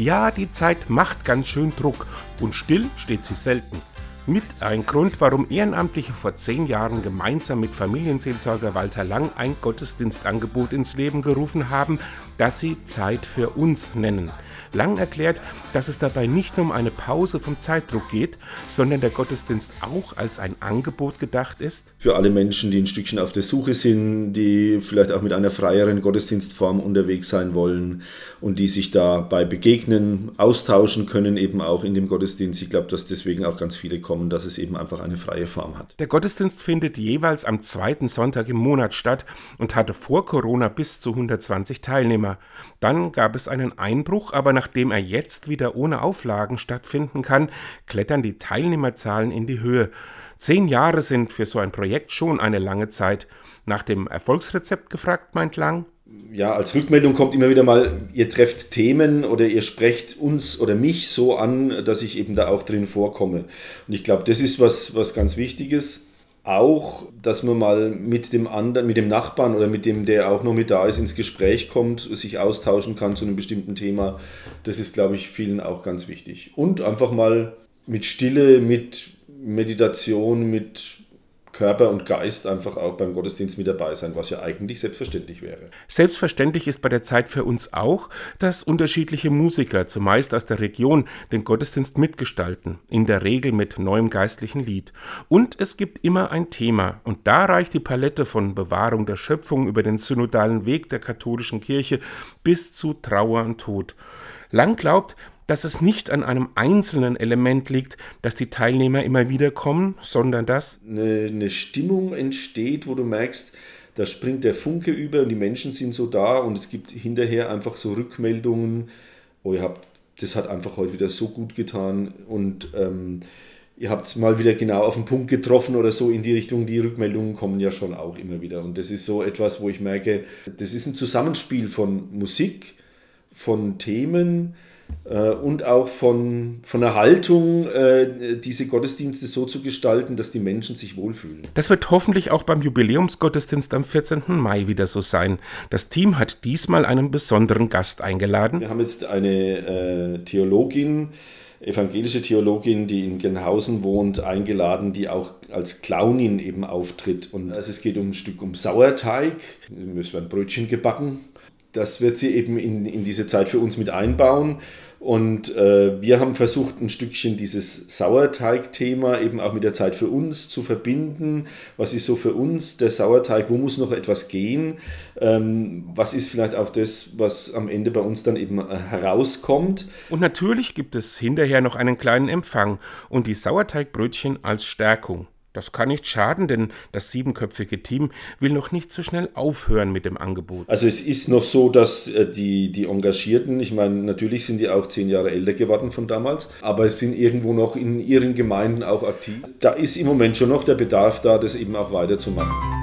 Ja, die Zeit macht ganz schön Druck und still steht sie selten. Mit ein Grund, warum Ehrenamtliche vor zehn Jahren gemeinsam mit Familienseelsorger Walter Lang ein Gottesdienstangebot ins Leben gerufen haben, das sie Zeit für uns nennen. Lang erklärt, dass es dabei nicht nur um eine Pause vom Zeitdruck geht, sondern der Gottesdienst auch als ein Angebot gedacht ist. Für alle Menschen, die ein Stückchen auf der Suche sind, die vielleicht auch mit einer freieren Gottesdienstform unterwegs sein wollen und die sich dabei begegnen, austauschen können, eben auch in dem Gottesdienst. Ich glaube, dass deswegen auch ganz viele kommen, dass es eben einfach eine freie Form hat. Der Gottesdienst findet jeweils am zweiten Sonntag im Monat statt und hatte vor Corona bis zu 120 Teilnehmer. Dann gab es einen Einbruch, aber nachdem er jetzt wieder ohne Auflagen stattfinden kann, klettern die Teilnehmerzahlen in die Höhe. Zehn Jahre sind für so ein Projekt schon eine lange Zeit. Nach dem Erfolgsrezept gefragt, meint Lang? ja, als Rückmeldung kommt immer wieder mal, ihr trefft Themen oder ihr sprecht uns oder mich so an, dass ich eben da auch drin vorkomme. Und ich glaube, das ist was, was ganz Wichtiges auch, dass man mal mit dem anderen, mit dem Nachbarn oder mit dem, der auch noch mit da ist, ins Gespräch kommt, sich austauschen kann zu einem bestimmten Thema. Das ist, glaube ich, vielen auch ganz wichtig. Und einfach mal mit Stille, mit Meditation, mit Körper und Geist einfach auch beim Gottesdienst mit dabei sein, was ja eigentlich selbstverständlich wäre. Selbstverständlich ist bei der Zeit für uns auch, dass unterschiedliche Musiker, zumeist aus der Region, den Gottesdienst mitgestalten, in der Regel mit neuem geistlichen Lied. Und es gibt immer ein Thema, und da reicht die Palette von Bewahrung der Schöpfung über den synodalen Weg der katholischen Kirche bis zu Trauer und Tod. Lang glaubt, dass es nicht an einem einzelnen Element liegt, dass die Teilnehmer immer wieder kommen, sondern dass eine, eine Stimmung entsteht, wo du merkst, da springt der Funke über und die Menschen sind so da und es gibt hinterher einfach so Rückmeldungen, oh, ihr habt, das hat einfach heute wieder so gut getan und ähm, ihr habt es mal wieder genau auf den Punkt getroffen oder so in die Richtung. Die Rückmeldungen kommen ja schon auch immer wieder. Und das ist so etwas, wo ich merke, das ist ein Zusammenspiel von Musik, von Themen, und auch von, von der Haltung, äh, diese Gottesdienste so zu gestalten, dass die Menschen sich wohlfühlen. Das wird hoffentlich auch beim Jubiläumsgottesdienst am 14. Mai wieder so sein. Das Team hat diesmal einen besonderen Gast eingeladen. Wir haben jetzt eine äh, Theologin, evangelische Theologin, die in Genhausen wohnt, eingeladen, die auch als Clownin eben auftritt. Und also es geht um ein Stück um Sauerteig, es werden Brötchen gebacken das wird sie eben in, in diese Zeit für uns mit einbauen. Und äh, wir haben versucht, ein Stückchen dieses Sauerteig-Thema eben auch mit der Zeit für uns zu verbinden. Was ist so für uns der Sauerteig? Wo muss noch etwas gehen? Ähm, was ist vielleicht auch das, was am Ende bei uns dann eben äh, herauskommt? Und natürlich gibt es hinterher noch einen kleinen Empfang und die Sauerteigbrötchen als Stärkung. Das kann nicht schaden, denn das siebenköpfige Team will noch nicht so schnell aufhören mit dem Angebot. Also es ist noch so, dass äh, die, die Engagierten, ich meine, natürlich sind die auch zehn Jahre älter geworden von damals, aber es sind irgendwo noch in ihren Gemeinden auch aktiv. Da ist im Moment schon noch der Bedarf da, das eben auch weiterzumachen.